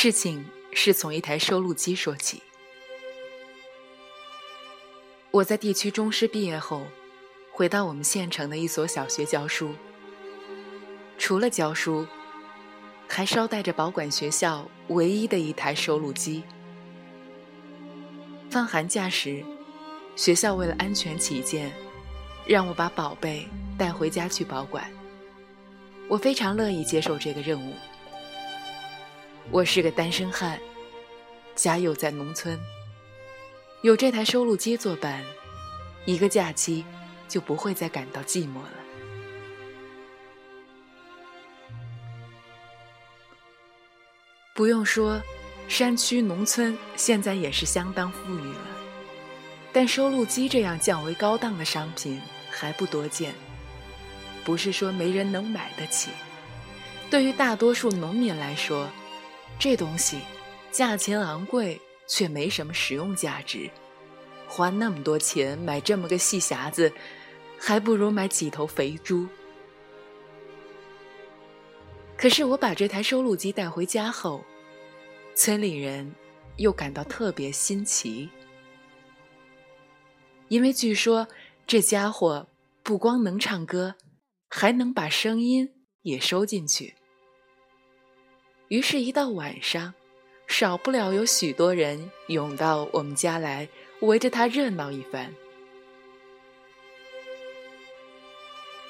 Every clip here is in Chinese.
事情是从一台收录机说起。我在地区中师毕业后，回到我们县城的一所小学教书。除了教书，还捎带着保管学校唯一的一台收录机。放寒假时，学校为了安全起见，让我把宝贝带回家去保管。我非常乐意接受这个任务。我是个单身汉，家又在农村。有这台收录机作伴，一个假期就不会再感到寂寞了。不用说，山区农村现在也是相当富裕了，但收录机这样较为高档的商品还不多见。不是说没人能买得起，对于大多数农民来说，这东西价钱昂贵。却没什么实用价值，花那么多钱买这么个细匣子，还不如买几头肥猪。可是我把这台收录机带回家后，村里人又感到特别新奇，因为据说这家伙不光能唱歌，还能把声音也收进去。于是，一到晚上。少不了有许多人涌到我们家来，围着他热闹一番。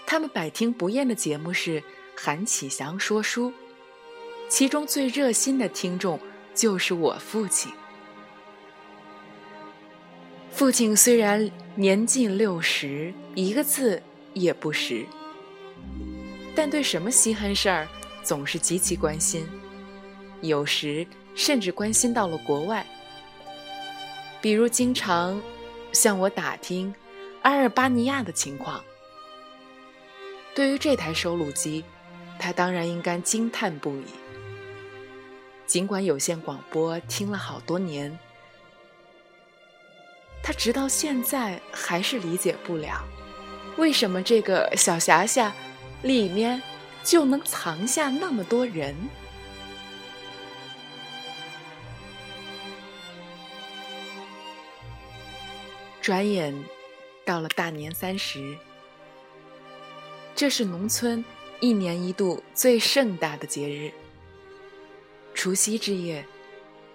他们百听不厌的节目是韩启祥说书，其中最热心的听众就是我父亲。父亲虽然年近六十，一个字也不识，但对什么稀罕事儿总是极其关心，有时。甚至关心到了国外，比如经常向我打听阿尔巴尼亚的情况。对于这台收录机，他当然应该惊叹不已。尽管有线广播听了好多年，他直到现在还是理解不了，为什么这个小匣匣里面就能藏下那么多人。转眼到了大年三十，这是农村一年一度最盛大的节日。除夕之夜，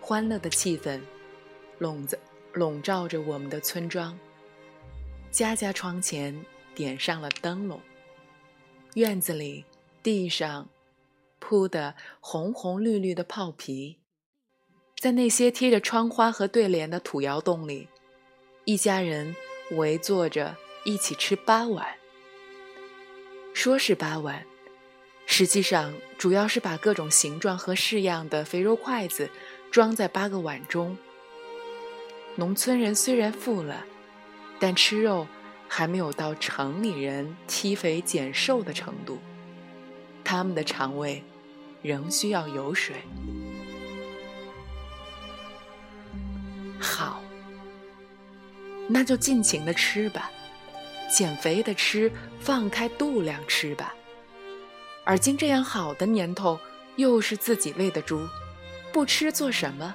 欢乐的气氛笼子笼罩着我们的村庄，家家窗前点上了灯笼，院子里、地上铺的红红绿绿的炮皮，在那些贴着窗花和对联的土窑洞里。一家人围坐着一起吃八碗，说是八碗，实际上主要是把各种形状和式样的肥肉筷子装在八个碗中。农村人虽然富了，但吃肉还没有到城里人踢肥减瘦的程度，他们的肠胃仍需要油水。那就尽情的吃吧，减肥的吃，放开肚量吃吧。而今这样好的年头，又是自己喂的猪，不吃做什么？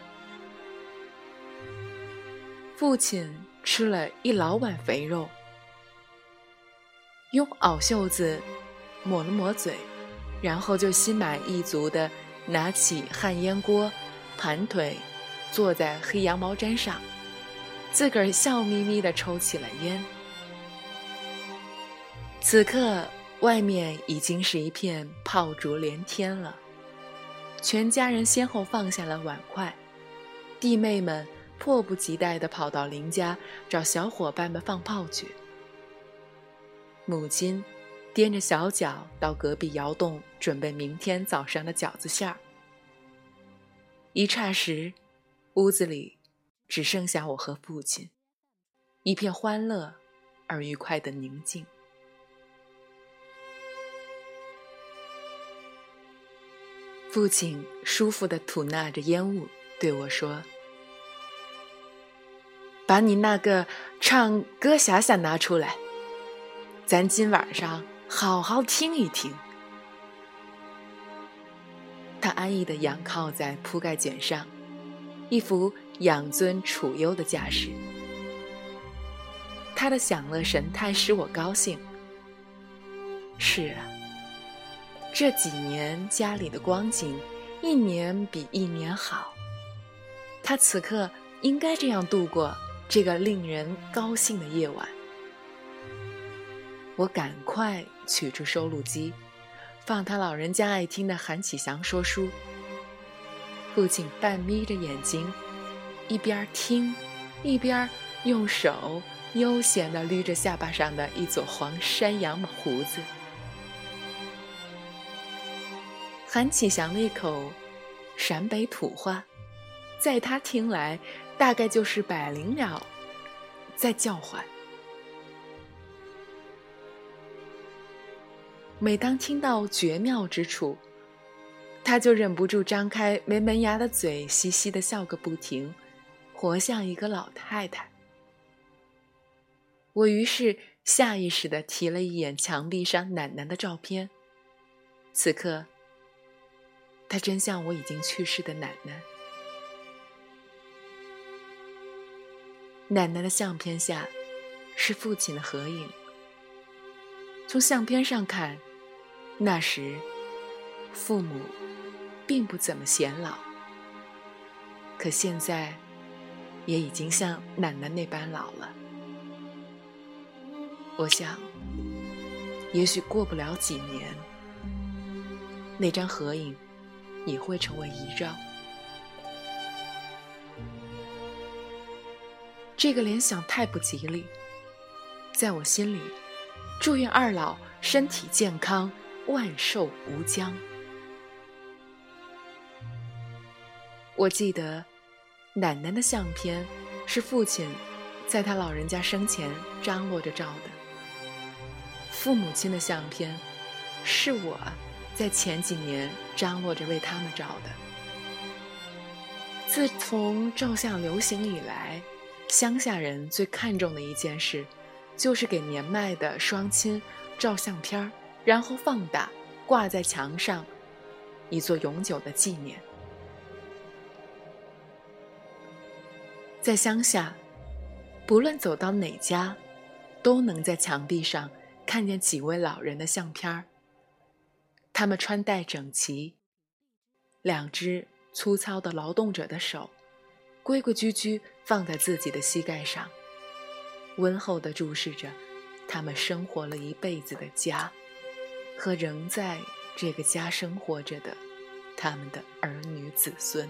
父亲吃了一老碗肥肉，用袄袖子抹了抹嘴，然后就心满意足的拿起旱烟锅，盘腿坐在黑羊毛毡上。自个儿笑眯眯地抽起了烟。此刻，外面已经是一片炮竹连天了。全家人先后放下了碗筷，弟妹们迫不及待地跑到邻家找小伙伴们放炮去。母亲踮着小脚到隔壁窑洞准备明天早上的饺子馅儿。一霎时，屋子里。只剩下我和父亲，一片欢乐而愉快的宁静。父亲舒服的吐纳着烟雾，对我说：“把你那个唱歌匣匣拿出来，咱今晚上好好听一听。”他安逸地仰靠在铺盖卷上，一副养尊处优的架势。他的享乐神态使我高兴。是啊，这几年家里的光景，一年比一年好。他此刻应该这样度过这个令人高兴的夜晚。我赶快取出收录机，放他老人家爱听的韩启祥说书。父亲半眯着眼睛，一边听，一边用手悠闲地捋着下巴上的一撮黄山羊胡子。韩启祥那口陕北土话，在他听来，大概就是百灵鸟在叫唤。每当听到绝妙之处，他就忍不住张开没门牙的嘴，嘻嘻的笑个不停，活像一个老太太。我于是下意识地提了一眼墙壁上奶奶的照片，此刻。她真像我已经去世的奶奶。奶奶的相片下是父亲的合影。从相片上看，那时父母并不怎么显老，可现在也已经像奶奶那般老了。我想，也许过不了几年，那张合影。也会成为遗照。这个联想太不吉利，在我心里，祝愿二老身体健康，万寿无疆。我记得，奶奶的相片是父亲在他老人家生前张罗着照的，父母亲的相片是我。在前几年张罗着为他们照的。自从照相流行以来，乡下人最看重的一件事，就是给年迈的双亲照相片儿，然后放大挂在墙上，以做永久的纪念。在乡下，不论走到哪家，都能在墙壁上看见几位老人的相片儿。他们穿戴整齐，两只粗糙的劳动者的手，规规矩矩放在自己的膝盖上，温厚地注视着他们生活了一辈子的家，和仍在这个家生活着的他们的儿女子孙。